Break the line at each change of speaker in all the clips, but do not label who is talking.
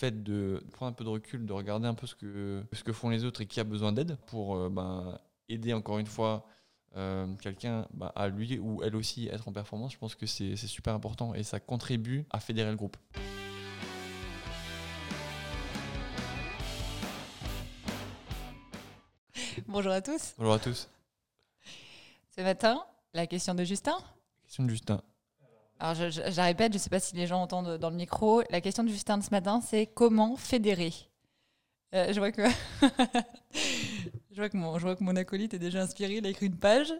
fait de prendre un peu de recul, de regarder un peu ce que, ce que font les autres et qui a besoin d'aide pour euh, ben, aider encore une fois euh, quelqu'un bah, à lui ou elle aussi être en performance, je pense que c'est super important et ça contribue à fédérer le groupe.
Bonjour à tous.
Bonjour à tous.
Ce matin, la question de Justin.
Question de Justin.
Alors, je, je, répète, je ne sais pas si les gens entendent dans le micro. La question de Justin de ce matin, c'est comment fédérer? Euh, Je vois que Je vois, que mon, je vois que mon acolyte est déjà inspiré, il a écrit une page.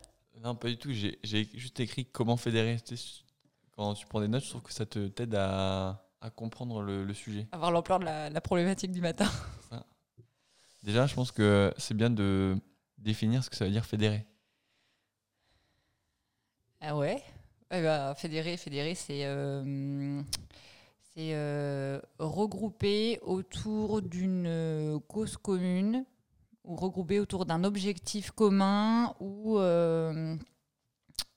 Non, pas du tout. J'ai juste écrit comment fédérer. Quand tu prends des notes, je trouve que ça te t'aide à, à, comprendre le, le sujet.
Avoir l'ampleur de la, la, problématique du matin.
Déjà, je pense que c'est bien de définir ce que ça veut dire fédérer.
Ah ouais? Eh ben, Fédérer, fédérer, c'est euh, euh, regrouper autour d'une cause commune ou regroupés autour d'un objectif commun ou euh,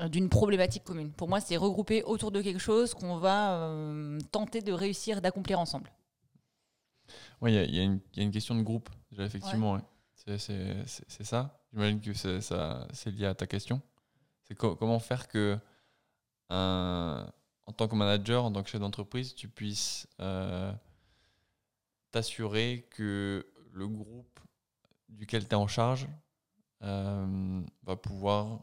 d'une problématique commune. Pour moi, c'est regrouper autour de quelque chose qu'on va euh, tenter de réussir d'accomplir ensemble.
Oui, il y, y, a une question de groupe, déjà, effectivement. C'est ça. J'imagine que c'est lié à ta question. C'est comment faire que, en tant que manager, en tant que chef d'entreprise, tu puisses euh, t'assurer que le groupe duquel tu es en charge euh, va pouvoir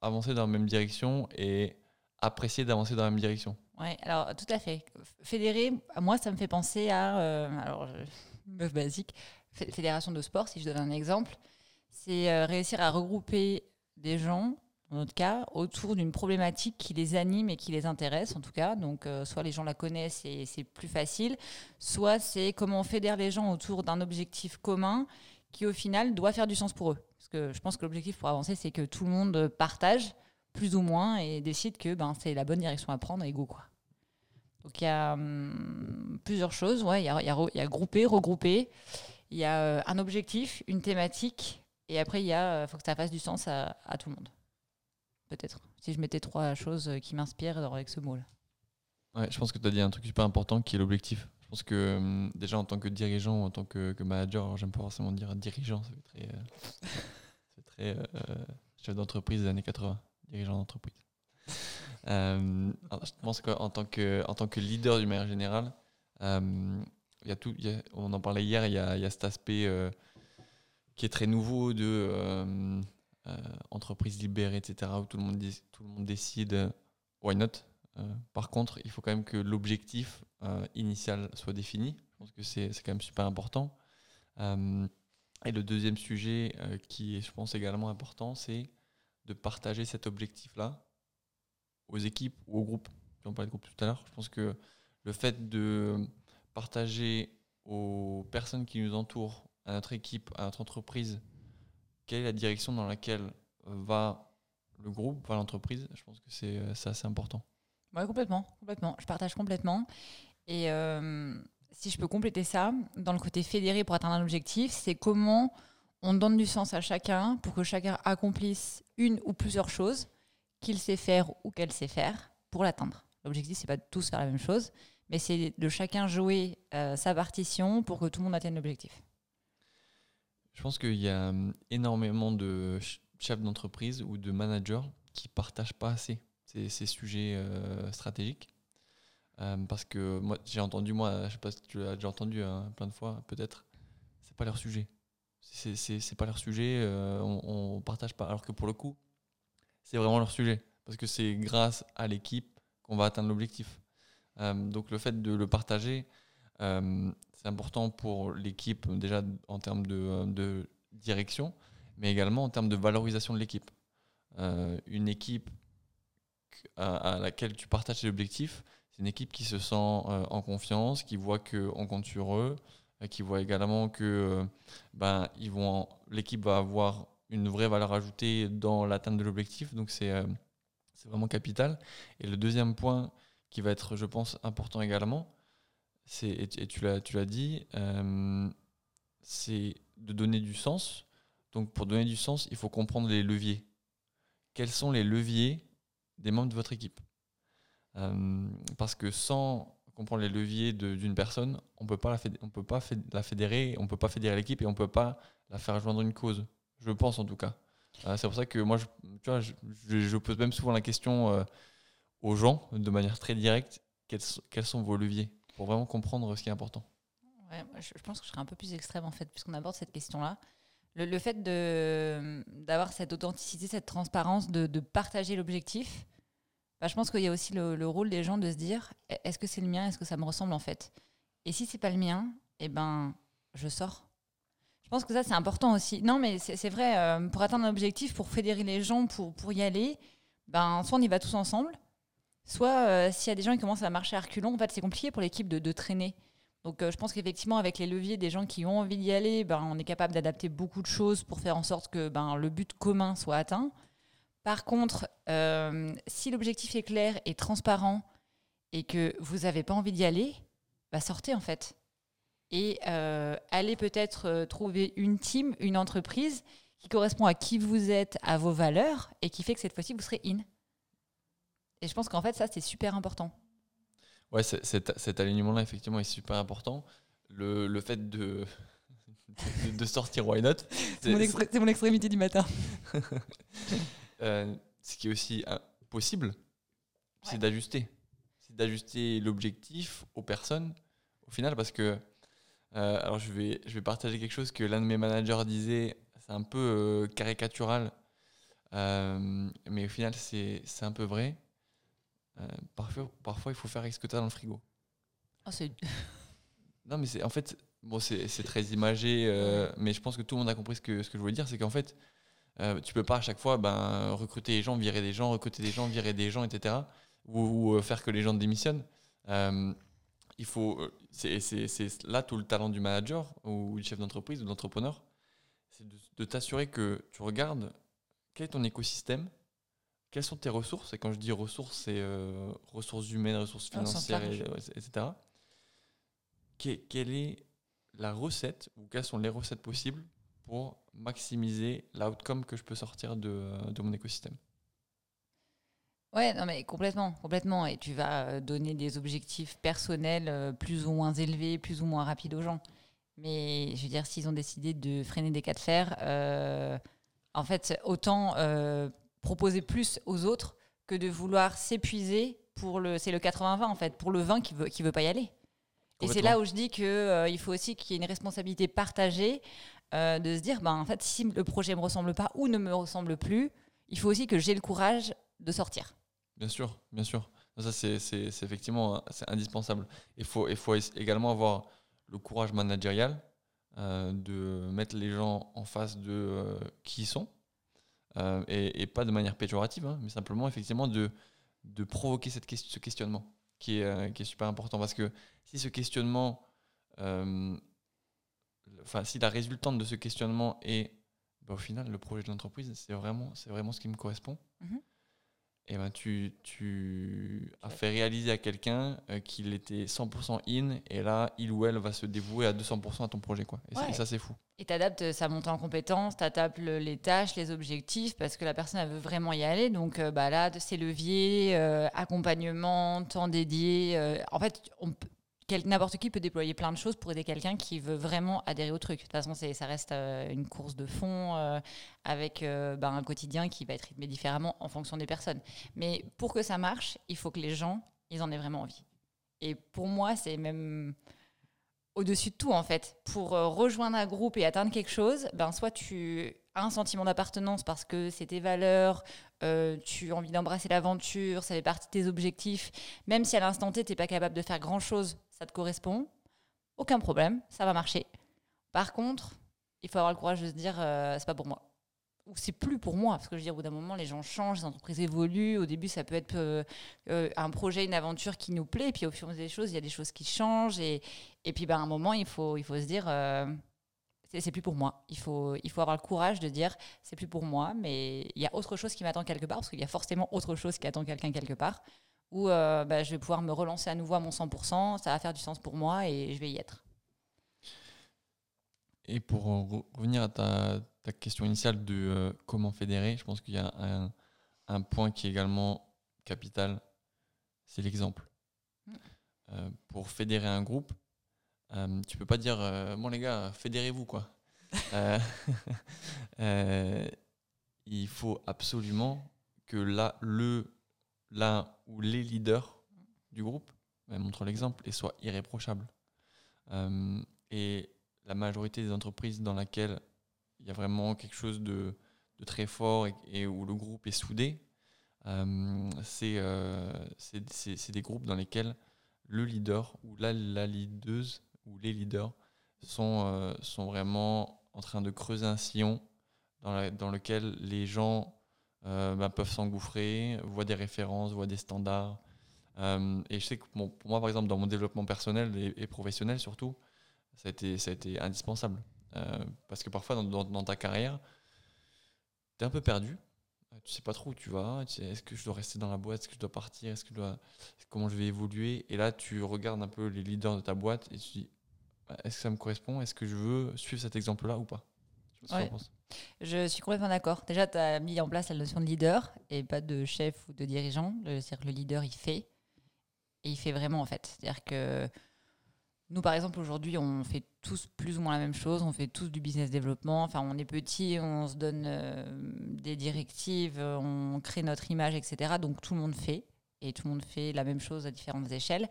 avancer dans la même direction et apprécier d'avancer dans la même direction.
Oui, alors tout à fait. Fédérer, moi, ça me fait penser à, euh, alors, meuf basique, fédération de sport, si je donne un exemple, c'est euh, réussir à regrouper des gens, dans notre cas, autour d'une problématique qui les anime et qui les intéresse, en tout cas. Donc, soit les gens la connaissent et c'est plus facile, soit c'est comment on fédère les gens autour d'un objectif commun qui au final doit faire du sens pour eux. Parce que je pense que l'objectif pour avancer, c'est que tout le monde partage plus ou moins et décide que ben, c'est la bonne direction à prendre et quoi. Donc il y a hum, plusieurs choses, ouais, il y a, y, a, y a grouper, regrouper, il y a euh, un objectif, une thématique, et après il euh, faut que ça fasse du sens à tout le monde. Peut-être, si je mettais trois choses qui m'inspirent avec ce mot-là.
Ouais, je pense que tu as dit un truc super important qui est l'objectif. Je pense que hum, déjà en tant que dirigeant, en tant que, manager, j'aime pas forcément dire dirigeant, fait très, euh, très euh, chef d'entreprise des années 80, dirigeant d'entreprise. Euh, je pense qu'en tant que, en tant que leader du manière générale, y a tout, on en parlait hier, il y a, y a, cet aspect qui est très nouveau de entreprise libérée, etc., où tout le monde, tout le monde décide why not euh, par contre, il faut quand même que l'objectif euh, initial soit défini. Je pense que c'est quand même super important. Euh, et le deuxième sujet qui est, je pense, également important, c'est de partager cet objectif-là aux équipes ou aux groupes. On parlait de groupe tout à l'heure. Je pense que le fait de partager aux personnes qui nous entourent, à notre équipe, à notre entreprise, quelle est la direction dans laquelle va le groupe, va l'entreprise, je pense que c'est assez important.
Oui, complètement, complètement. Je partage complètement. Et euh, si je peux compléter ça, dans le côté fédéré pour atteindre un objectif, c'est comment on donne du sens à chacun pour que chacun accomplisse une ou plusieurs choses qu'il sait faire ou qu'elle sait faire pour l'atteindre. L'objectif, c'est pas de tous faire la même chose, mais c'est de chacun jouer euh, sa partition pour que tout le monde atteigne l'objectif.
Je pense qu'il y a hum, énormément de chefs d'entreprise ou de managers qui partagent pas assez ces, sujets euh, stratégiques. Euh, parce que moi, j'ai entendu, moi, je sais pas si tu l'as déjà entendu hein, plein de fois, peut-être, c'est pas leur sujet. C'est pas leur sujet, euh, on, on, partage pas. Alors que pour le coup, c'est vraiment leur sujet. Parce que c'est grâce à l'équipe qu'on va atteindre l'objectif. donc le fait de le partager, c'est important pour l'équipe, déjà en termes de, de, direction, mais également en termes de valorisation de l'équipe. une équipe à, laquelle tu partages tes objectifs, c'est une équipe qui se sent euh, en confiance, qui voit qu'on compte sur eux, euh, qui voit également que euh, ben, ils vont, l'équipe va avoir une vraie valeur ajoutée dans l'atteinte de l'objectif. Donc c'est c'est vraiment capital. Et le deuxième point qui va être, je pense, important également, et tu l'as, dit, c'est de donner du sens. Donc pour donner du sens, il faut comprendre les leviers. Quels sont les leviers des membres de votre équipe. Euh, parce que sans comprend les leviers d'une personne, on peut pas la on peut pas la fédérer, on peut pas fédérer l'équipe et on peut pas la faire joindre une cause. Je pense en tout cas. Euh, c'est pour ça que moi, je, tu vois, je, pose même souvent la question euh, aux gens de manière très directe quels, sont vos leviers? Pour vraiment comprendre ce qui est important.
Ouais, je, pense que je serais un peu plus extrême en fait, puisqu'on aborde cette question-là. Le, fait d'avoir cette authenticité, cette transparence, de, de partager l'objectif, bah, je pense qu'il y a aussi le, rôle des gens de se dire e-, est-ce que c'est le mien, est-ce que ça me ressemble en fait? Et si c'est pas le mien, eh ben, je sors. Je pense que ça, c'est important aussi. Non, mais c'est vrai, euh, pour atteindre un objectif, pour fédérer les gens, pour, pour y aller, ben, soit on y va tous ensemble, soit euh, s'il y a des gens qui commencent à marcher à reculons, en fait, c'est compliqué pour l'équipe de, de, traîner. Donc, euh, je pense qu'effectivement, avec les leviers des gens qui ont envie d'y aller, ben, on est capable d'adapter beaucoup de choses pour faire en sorte que ben, le but commun soit atteint. Par contre, si l'objectif est clair et transparent et que vous n'avez pas envie d'y aller, bah sortez en fait et euh, allez peut-être euh, trouver une team, une entreprise qui correspond à qui vous êtes, à vos valeurs, et qui fait que cette fois-ci, vous serez in. Et je pense qu'en fait, ça, c'est super important.
Ouais, cet alignement-là, effectivement, est super important. Le, le fait de, de, sortir Why Not?
C'est mon, extrémité du matin.
Euh, ce qui est aussi possible, c'est d'ajuster. C'est d'ajuster l'objectif aux personnes, au final, parce que euh, alors je vais, je vais partager quelque chose que l'un de mes managers disait, c'est un peu euh, caricatural, euh, mais au final c'est un peu vrai. Parfois, parfois il faut faire avec ce que tu as dans le frigo.
Oh,
non mais c'est en fait, bon, c'est très imagé, mais je pense que tout le monde a compris ce que, ce que je voulais dire, c'est qu'en fait, tu peux pas à chaque fois ben, recruter des gens, virer des gens, recruter des gens, virer des gens, etc. Ou, ou faire que les gens démissionnent il faut, euh, c'est là tout le talent du manager ou du chef d'entreprise ou d'entrepreneur, c'est de, t'assurer que tu regardes quel est ton écosystème, quelles sont tes ressources, et quand je dis ressources, c'est euh, ressources humaines, ressources financières, etc. quelle est la recette ou quelles sont les recettes possibles pour maximiser l'outcome que je peux sortir de, de mon écosystème?
Ouais, non mais complètement, complètement. Et tu vas euh, donner des objectifs personnels euh, plus ou moins élevés, plus ou moins rapides aux gens. Mais je veux dire, s'ils ont décidé de freiner des cas de fer, euh, en fait, autant proposer plus aux autres que de vouloir s'épuiser pour le. C'est le 80-20 en fait, pour le 20 qui veut, qui veut pas y aller. Et c'est là où je dis qu'il il faut aussi qu'il y ait une responsabilité partagée de se dire, ben, en fait, si le projet me ressemble pas ou ne me ressemble plus, il faut aussi que j'ai le courage de sortir.
Bien sûr, bien sûr. Ça, c'est effectivement c'est indispensable. Il faut, il faut également avoir le courage managérial euh, de mettre les gens en face de euh, qui ils sont. Euh, et, pas de manière péjorative, hein, mais simplement effectivement de, de provoquer cette ce questionnement qui est, qui est super important. Parce que si ce questionnement, enfin, si la résultante de ce questionnement est bah, au final le projet de l'entreprise, c'est vraiment, vraiment ce qui me correspond. Mm-hmm et eh ben tu, tu as fait réaliser à quelqu'un euh, qu'il était 100% in et là il ou elle va se dévouer à 200% à ton projet quoi. Et, ça c'est fou.
Et tu adaptes sa montée en compétences, tu adaptes les tâches, les objectifs parce que la personne elle veut vraiment y aller donc euh, bah là ces leviers, euh, accompagnement, temps dédié, en fait on peut n'importe qui peut déployer plein de choses pour aider quelqu'un qui veut vraiment adhérer au truc. De toute façon, ça reste euh, une course de fond euh, avec euh, bah, un quotidien qui va être rythmé différemment en fonction des personnes. Mais pour que ça marche, il faut que les gens, ils en aient vraiment envie. Et pour moi, c'est même au-dessus de tout, en fait. Pour rejoindre un groupe et atteindre quelque chose, ben, soit tu as un sentiment d'appartenance parce que c'est tes valeurs, tu as envie d'embrasser l'aventure, ça fait partie de tes objectifs, même si à l'instant T, tu n'es pas capable de faire grand-chose ça te correspond, aucun problème, ça va marcher. Par contre, il faut avoir le courage de se dire, euh, c'est pas pour moi. Ou c'est plus pour moi, parce que je veux dire, au bout d'un moment, les gens changent, les entreprises évoluent. Au début, ça peut être euh, euh, un projet, une aventure qui nous plaît, et puis au fur et à mesure des choses, il y a des choses qui changent, et, et puis ben, à un moment, il faut, il faut se dire, c'est plus pour moi. Il faut, il faut avoir le courage de dire, c'est plus pour moi, mais il y a autre chose qui m'attend quelque part, parce qu'il y a forcément autre chose qui attend quelqu'un quelque part où euh, bah, je vais pouvoir me relancer à nouveau à mon 100%, ça va faire du sens pour moi et je vais y être.
Et pour revenir à ta, ta question initiale de euh, comment fédérer, je pense qu'il y a un, un, point qui est également capital, c'est l'exemple. Mm. euh, pour fédérer un groupe, euh, tu peux pas dire euh, bon les gars, fédérez-vous quoi. Euh, euh, il faut absolument que là, le, l'un ou les leaders du groupe ben, montrent l'exemple et soient irréprochables. Euh, et la majorité des entreprises dans laquelle il y a vraiment quelque chose de, très fort et, où le groupe est soudé, euh, c'est euh, c'est- des groupes dans lesquels le leader ou la, la leaduse ou les leaders sont, vraiment en train de creuser un sillon dans, lequel les gens bah, peuvent s'engouffrer, voient des références, voient des standards. Euh, et je sais que pour moi, par exemple, dans mon développement personnel et, professionnel surtout, ça a été, indispensable. Euh, parce que parfois, dans, ta carrière, tu es un peu perdu. Euh, Tu sais pas trop où tu vas. Est-ce que je dois rester dans la boîte? Est-ce que je dois partir? Est-ce que je dois... Comment je vais évoluer? Et là, tu regardes un peu les leaders de ta boîte et tu dis bah, est-ce que ça me correspond? Est-ce que je veux suivre cet exemple-là ou pas?
Ouais. Je suis complètement d'accord. Déjà, tu as mis en place la notion de leader et pas de chef ou de dirigeant. Le- C'est-à-dire que le leader, il fait. Et il fait vraiment, en fait. C'est-à-dire que nous, par exemple, aujourd'hui, on fait tous plus ou moins la même chose. On fait tous du business développement. Enfin, on est petit, on se donne euh, des directives, on crée notre image, etc. Donc, tout le monde fait. Et tout le monde fait la même chose à différentes échelles.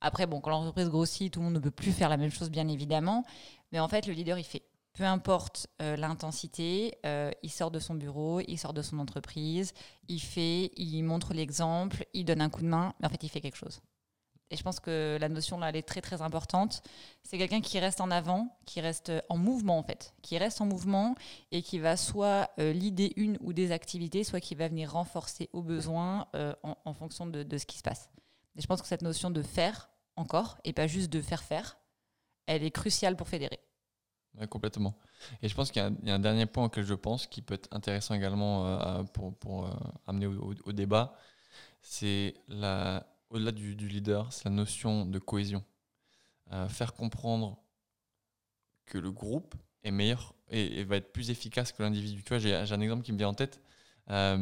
Après, bon, quand l'entreprise grossit, tout le monde ne peut plus faire la même chose, bien évidemment. Mais en fait, le leader, il fait peu importe euh, l'intensité, euh, il sort de son bureau, il sort de son entreprise, il fait, il montre l'exemple, il donne un coup de main, mais en fait, il fait quelque chose. Et je pense que la notion là, elle est très très importante. C'est quelqu'un qui reste en avant, qui reste en mouvement en fait, qui reste en mouvement et qui va soit euh, l'idée une ou des activités, soit qui va venir renforcer au besoin euh, en, fonction de, de ce qui se passe. Et je pense que cette notion de faire encore et pas juste de faire faire, elle est cruciale pour fédérer.
Complètement. Et je pense qu'il y, a un- dernier point auquel je pense qui peut être intéressant également euh, pour, euh, amener au, débat. C'est au-delà du, leader, c'est la notion de cohésion. Euh, faire comprendre que le groupe est meilleur et, va être plus efficace que l'individu. Tu vois, j'ai, un exemple qui me vient en tête. À,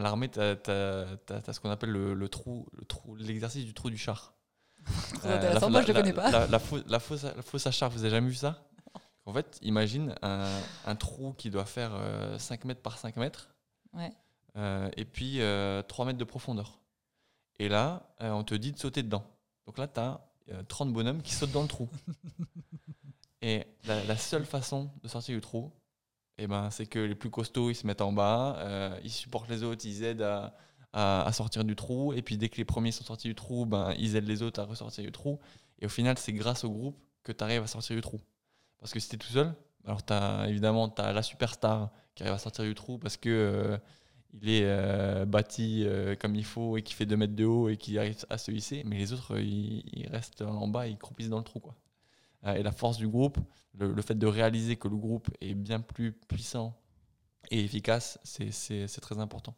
l'armée, tu as, ce qu'on appelle le trou, l'exercice du trou du char. Euh,
intéressant.
la-
Moi, je le
la-
connais pas.
La, fausse, la, fausse, la fausse à char, vous avez jamais vu ça? En fait, imagine un, un trou qui doit faire euh, 5 mètres par 5 mètres
Ouais.
euh, et puis euh, 3 mètres de profondeur. Et là, euh, on te dit de sauter dedans. Donc là, tu as 30 bonhommes qui sautent dans le trou. et la, la seule façon de sortir du trou, eh ben, c'est que les plus costauds, ils se mettent en bas, euh, ils supportent les autres, ils aident à, à- sortir du trou. Et puis dès que les premiers sont sortis du trou, ben, ils aident les autres à ressortir du trou. Et au final, c'est grâce au groupe que tu arrives à sortir du trou. Parce que si tu es tout seul, alors as, évidemment, tu as la superstar qui arrive à sortir du trou parce que euh, il est euh, bâti euh, comme il faut et qui fait 2 mètres de haut et qui arrive à se hisser. Mais les autres, ils, restent en bas et ils croupissent dans le trou. Quoi. Et la force du groupe, le, le fait de réaliser que le groupe est bien plus puissant et efficace, c'est très important.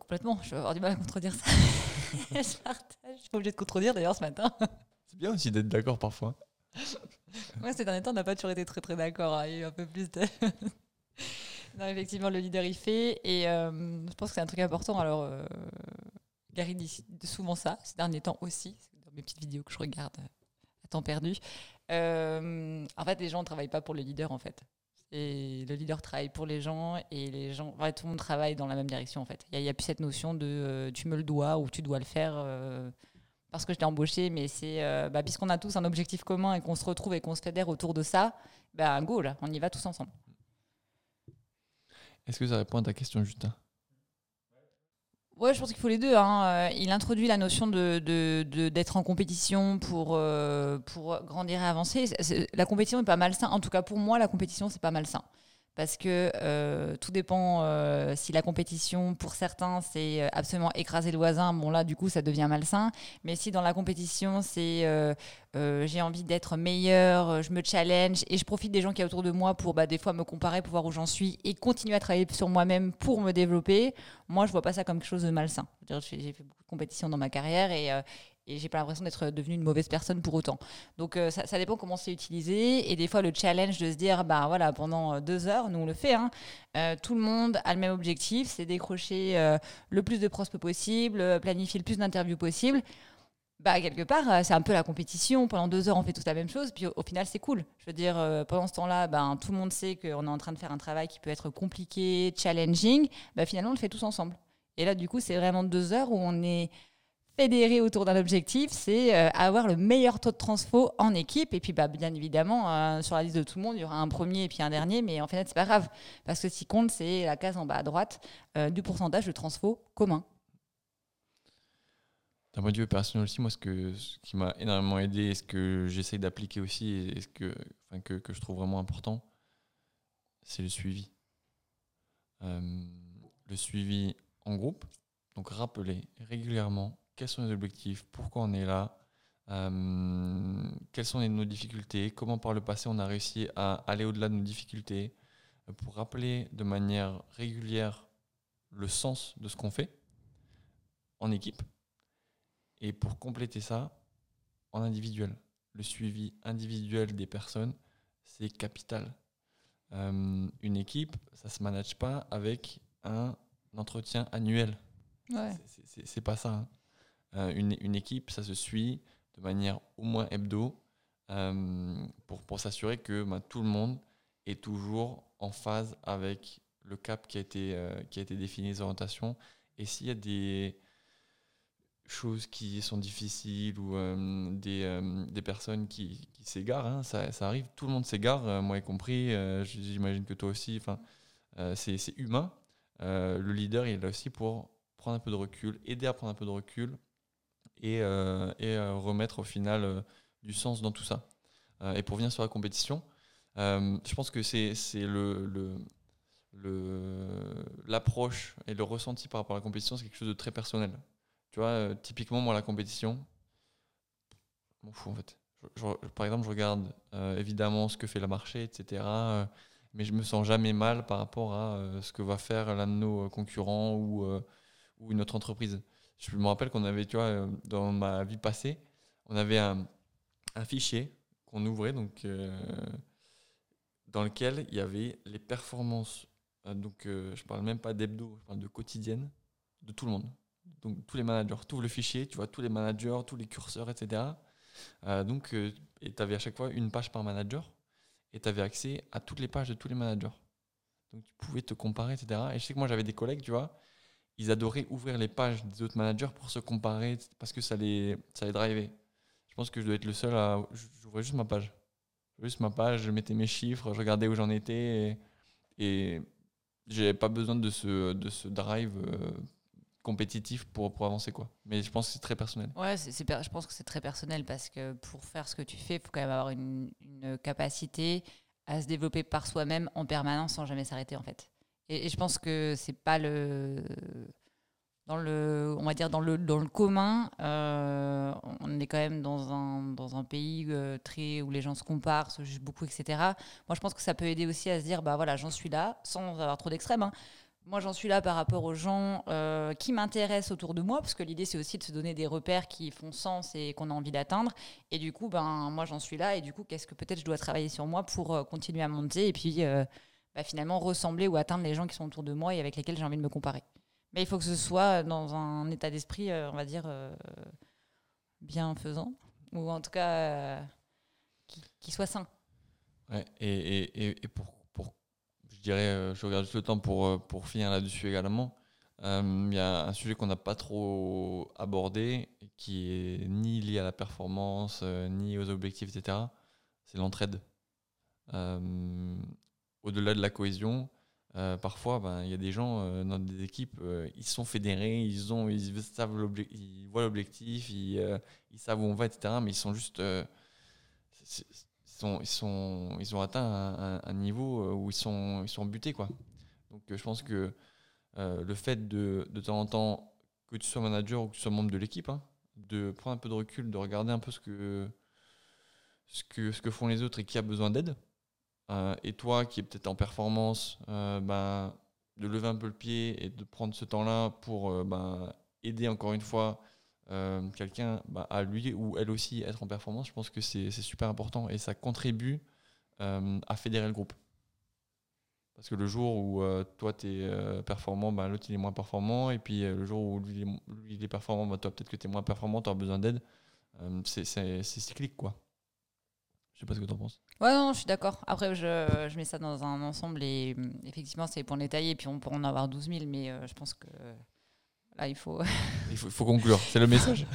Complètement. Je vais avoir du mal à contredire ça. je partage. Je suis obligée de contredire d'ailleurs ce matin.
C'est bien aussi d'être d'accord parfois.
Moi, ces derniers temps, on n'a pas toujours été très très d'accord. hein. Il y a eu un peu plus de. non, effectivement, le leader il fait. Et euh, je pense que c'est un truc important. Alors, euh, Gary dit souvent ça, ces derniers temps aussi. Dans mes petites vidéos que je regarde à temps perdu. Euh, en fait, les gens ne travaillent pas pour le leader en fait. Et le leader travaille pour les gens et les gens, ouais, tout le monde travaille dans la même direction en fait. Il n'y a, plus cette notion de euh, tu me le dois ou tu dois le faire euh, parce que je t'ai embauché, mais c'est euh, bah, puisqu'on a tous un objectif commun et qu'on se retrouve et qu'on se fédère autour de ça, bah, go là, on y va tous ensemble.
Est-ce que ça répond à ta question, Justin?
Ouais, je pense qu'il faut les deux. hein. Euh, Il introduit la notion de, d'être en compétition pour, euh, pour grandir et avancer. La compétition n'est pas malsain. En tout cas, pour moi, la compétition, c'est pas malsain. Parce que euh, tout dépend euh, si la compétition, pour certains, c'est euh, absolument écraser le voisin. Bon, là, du coup, ça devient malsain. Mais si dans la compétition, c'est j'ai envie d'être meilleur, je me challenge et je profite des gens qui y a autour de moi pour bah, des fois me comparer, pour voir où j'en suis et continuer à travailler sur moi-même pour me développer, moi, je vois pas ça comme quelque chose de malsain. J'ai fait beaucoup de compétitions dans ma carrière et, et j'ai pas l'impression d'être devenue une mauvaise personne pour autant. Donc euh, ça, dépend comment c'est utilisé et des fois le challenge de se dire bah voilà pendant euh, deux heures nous on le fait hein, euh, tout le monde a le même objectif c'est décrocher le plus de prospe possible planifier le plus d'interviews possible bah, quelque part, c'est un peu la compétition. Pendant deux heures, on fait tous la même chose. Puis au, final, c'est cool. Je veux dire, pendant ce temps-là, ben, tout le monde sait qu'on est en train de faire un travail qui peut être compliqué, challenging. Bah, finalement, on le fait tous ensemble. Et là, du coup, c'est vraiment deux heures où on est fédéré autour d'un objectif, c'est euh, avoir le meilleur taux de transfo en équipe. Et puis, bah, bien évidemment, euh, sur la liste de tout le monde, il y aura un premier et puis un dernier. Mais en fait, c'est pas grave. Parce que ce qui compte, c'est la case en bas à droite euh, du pourcentage de transfo commun.
D'un point de vue personnel aussi, moi, ce, que, ce qui m'a énormément aidé et ce que j'essaye d'appliquer aussi et ce que, que, je trouve vraiment important, c'est le suivi. Le suivi en groupe. Donc, rappeler régulièrement quels sont les objectifs, pourquoi on est là, euh, quelles sont nos difficultés, comment par le passé on a réussi à aller au-delà de nos difficultés, euh, pour rappeler de manière régulière le sens de ce qu'on fait en équipe et pour compléter ça, en individuel, le suivi individuel des personnes, c'est capital. Euh, une équipe, ça se manage pas avec un entretien annuel.
Ouais.
C'est pas ça. Hein. Euh, une, une, équipe, ça se suit de manière au moins hebdo euh, pour, pour s'assurer que bah, tout le monde est toujours en phase avec le cap qui a été, euh, qui a été défini, les orientations. Et s'il y a des, choses qui sont difficiles ou des, des, personnes qui, qui s'égarent, hein, ça, ça, arrive, tout le monde s'égare, moi y compris, j'imagine que toi aussi, c'est humain. le leader, il est là aussi pour prendre un peu de recul, aider à prendre un peu de recul et, et remettre au final du sens dans tout ça. et pour venir sur la compétition, je pense que c'est le, le l'approche et le ressenti par rapport à la compétition, c'est quelque chose de très personnel. Tu vois, euh, typiquement, moi, la compétition, je m'en fous en fait. Par exemple, je regarde euh, évidemment ce que fait la marché, etc. Euh, mais je me sens jamais mal par rapport à euh, ce que va faire l'un de nos concurrents euh, ou une autre entreprise. Je me rappelle qu'on avait, tu vois, dans ma vie passée, on avait un, un fichier qu'on ouvrait, donc, dans lequel il y avait les performances. donc, je parle même pas d'hebdo, je parle de quotidienne de tout le monde donc tous les managers, tu le fichier, tu vois tous les managers, tous les curseurs, etc. Euh, donc, euh, et tu avais à chaque fois une page par manager, et tu avais accès à toutes les pages de tous les managers. Donc tu pouvais te comparer, etc. Et je sais que moi j'avais des collègues, tu vois, ils adoraient ouvrir les pages des autres managers pour se comparer, parce que ça les, ça les drivait. Je pense que je dois être le seul à... J'ouvrais juste ma page. Juste ma page, je mettais mes chiffres, je regardais où j'en étais, et, et j'avais pas besoin de ce, de ce drive euh, compétitif pour, pour avancer quoi. Mais je pense que c'est très personnel.
Ouais, je pense que c'est très personnel parce que pour faire ce que tu fais, il faut quand même avoir une, une, capacité à se développer par soi-même en permanence sans jamais s'arrêter en fait. Et, je pense que c'est pas le dans le on va dire dans le dans le commun euh, on est quand même dans un dans un pays euh, très où les gens se comparent se jugent beaucoup etc moi je pense que ça peut aider aussi à se dire bah voilà j'en suis là sans avoir trop d'extrêmes hein moi, j'en suis là par rapport aux gens euh, qui m'intéressent autour de moi, parce que l'idée, c'est aussi de se donner des repères qui font sens et qu'on a envie d'atteindre. Et du coup, ben, moi, j'en suis là. Et du coup, qu'est-ce que peut-être je dois travailler sur moi pour continuer à monter et puis bah, finalement ressembler ou atteindre les gens qui sont autour de moi et avec lesquels j'ai envie de me comparer. Mais il faut que ce soit dans un état d'esprit, on va dire, bienfaisant, ou en tout cas qui, qui, soit sain.
Ouais, et, et, et pour je dirais, euh, je regarde juste le temps pour, euh, pour finir là-dessus également. Euh, il y a un sujet qu'on n'a pas trop abordé, qui est ni lié à la performance, ni aux objectifs, etc. C'est l'entraide. Au-delà de la cohésion, euh, parfois, ben, il y a des gens euh, dans des équipes, euh, ils sont fédérés, ils, ont, ils, savent voient l'objectif, ils, ils, savent où on va, etc. Mais ils sont juste ils, sont, ils ont atteint un, niveau euh, où ils sont, ils sont butés. Quoi. Donc euh, je pense que euh, le fait de, de temps en temps, que tu sois manager ou que tu sois membre de l'équipe, hein, de prendre un peu de recul, de regarder un peu ce que, ce que, ce que font les autres et qui a besoin d'aide. Euh, et toi qui es peut-être en performance, euh, ben, de lever un peu le pied et de prendre ce temps-là pour euh, ben, aider encore une fois euh, quelqu'un bah, à lui ou elle aussi être en performance, je pense que c'est super important et ça contribue à fédérer le groupe. Parce que le jour où toi tu es performant, bah, l'autre il est moins performant, et puis le jour où lui, il est performant, bah, toi peut-être que tu es moins performant, tu as besoin d'aide. c'est cyclique quoi. Je sais pas ce que tu en penses.
Ouais, non, je suis d'accord. Après, je, je, mets ça dans un ensemble et effectivement, c'est pour détailler, puis on pourrait en avoir 12 000, mais je pense que il faut...
il faut, conclure, c'est le message.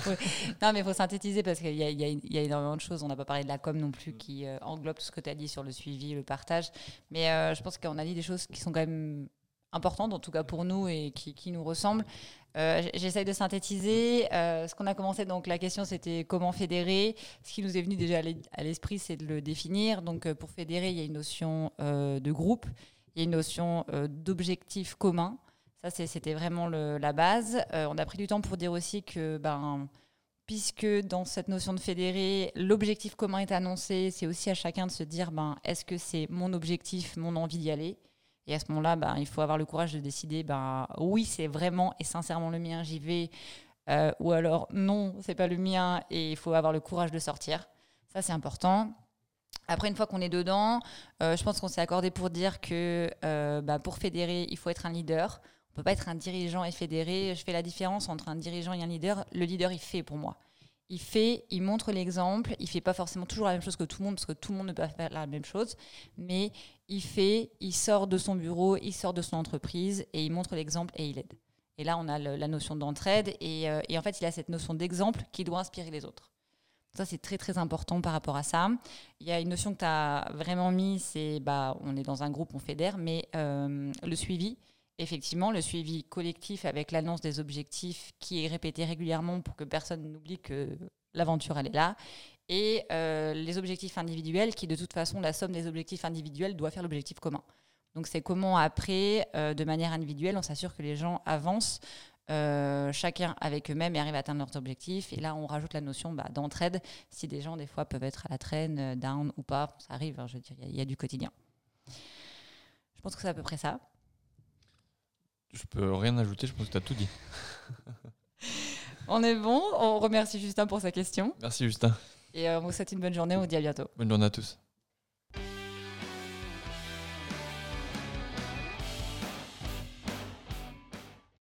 Non, mais il faut synthétiser parce qu'il y, y, a énormément de choses. On n'a pas parlé de la com non plus qui euh, englobe tout ce que tu as dit sur le suivi, le partage. Mais euh, je pense qu'on a dit des choses qui sont quand même importantes, en tout cas pour nous et qui, nous ressemblent. Euh, J'essaye de synthétiser. Euh, ce qu'on a commencé, donc la question c'était comment fédérer. Ce qui nous est venu déjà à l'esprit, c'est de le définir. Donc pour fédérer, il y a une notion de groupe, il y a une notion d'objectif commun. Ça, c'était vraiment la base. Euh, on a pris du temps pour dire aussi que, ben, puisque dans cette notion de fédérer, l'objectif commun est annoncé, c'est aussi à chacun de se dire, ben, est-ce que c'est mon objectif, mon envie d'y aller? Et à ce moment-là, ben, il faut avoir le courage de décider, ben, oui, c'est vraiment et sincèrement le mien, j'y vais. Euh, ou alors, non, c'est pas le mien et il faut avoir le courage de sortir. Ça, c'est important. Après, une fois qu'on est dedans, euh, je pense qu'on s'est accordé pour dire que ben, pour fédérer, il faut être un leader. On peut pas être un dirigeant et fédéré. Je fais la différence entre un dirigeant et un leader. Le leader, il fait pour moi. Il fait, il montre l'exemple. Il fait pas forcément toujours la même chose que tout le monde parce que tout le monde ne peut pas faire la même chose. Mais il fait, il sort de son bureau, il sort de son entreprise et il montre l'exemple et il aide. Et là, on a la notion d'entraide et, euh, et, en fait, il a cette notion d'exemple qui doit inspirer les autres. Ça, c'est très, très important par rapport à ça. Il y a une notion que tu as vraiment mis, c'est bah, on est dans un groupe, on fédère, mais euh, le suivi effectivement, le suivi collectif avec l'annonce des objectifs qui est répété régulièrement pour que personne n'oublie que l'aventure, elle est là. Et euh, les objectifs individuels qui, de toute façon, la somme des objectifs individuels doit faire l'objectif commun. Donc, c'est comment après, euh, de manière individuelle, on s'assure que les gens avancent euh, chacun avec eux-mêmes et arrivent à atteindre leurs objectifs. Et là, on rajoute la notion bah, d'entraide. Si des gens, des fois, peuvent être à la traîne, down ou pas, ça arrive, hein, je veux dire, il y, a du quotidien. Je pense que c'est à peu près ça.
Je peux rien ajouter, je pense que tu as tout dit.
on est bon, on remercie Justin pour sa question.
Merci Justin.
Et euh, on vous souhaite une bonne journée, on vous dit à bientôt.
Bonne journée à tous.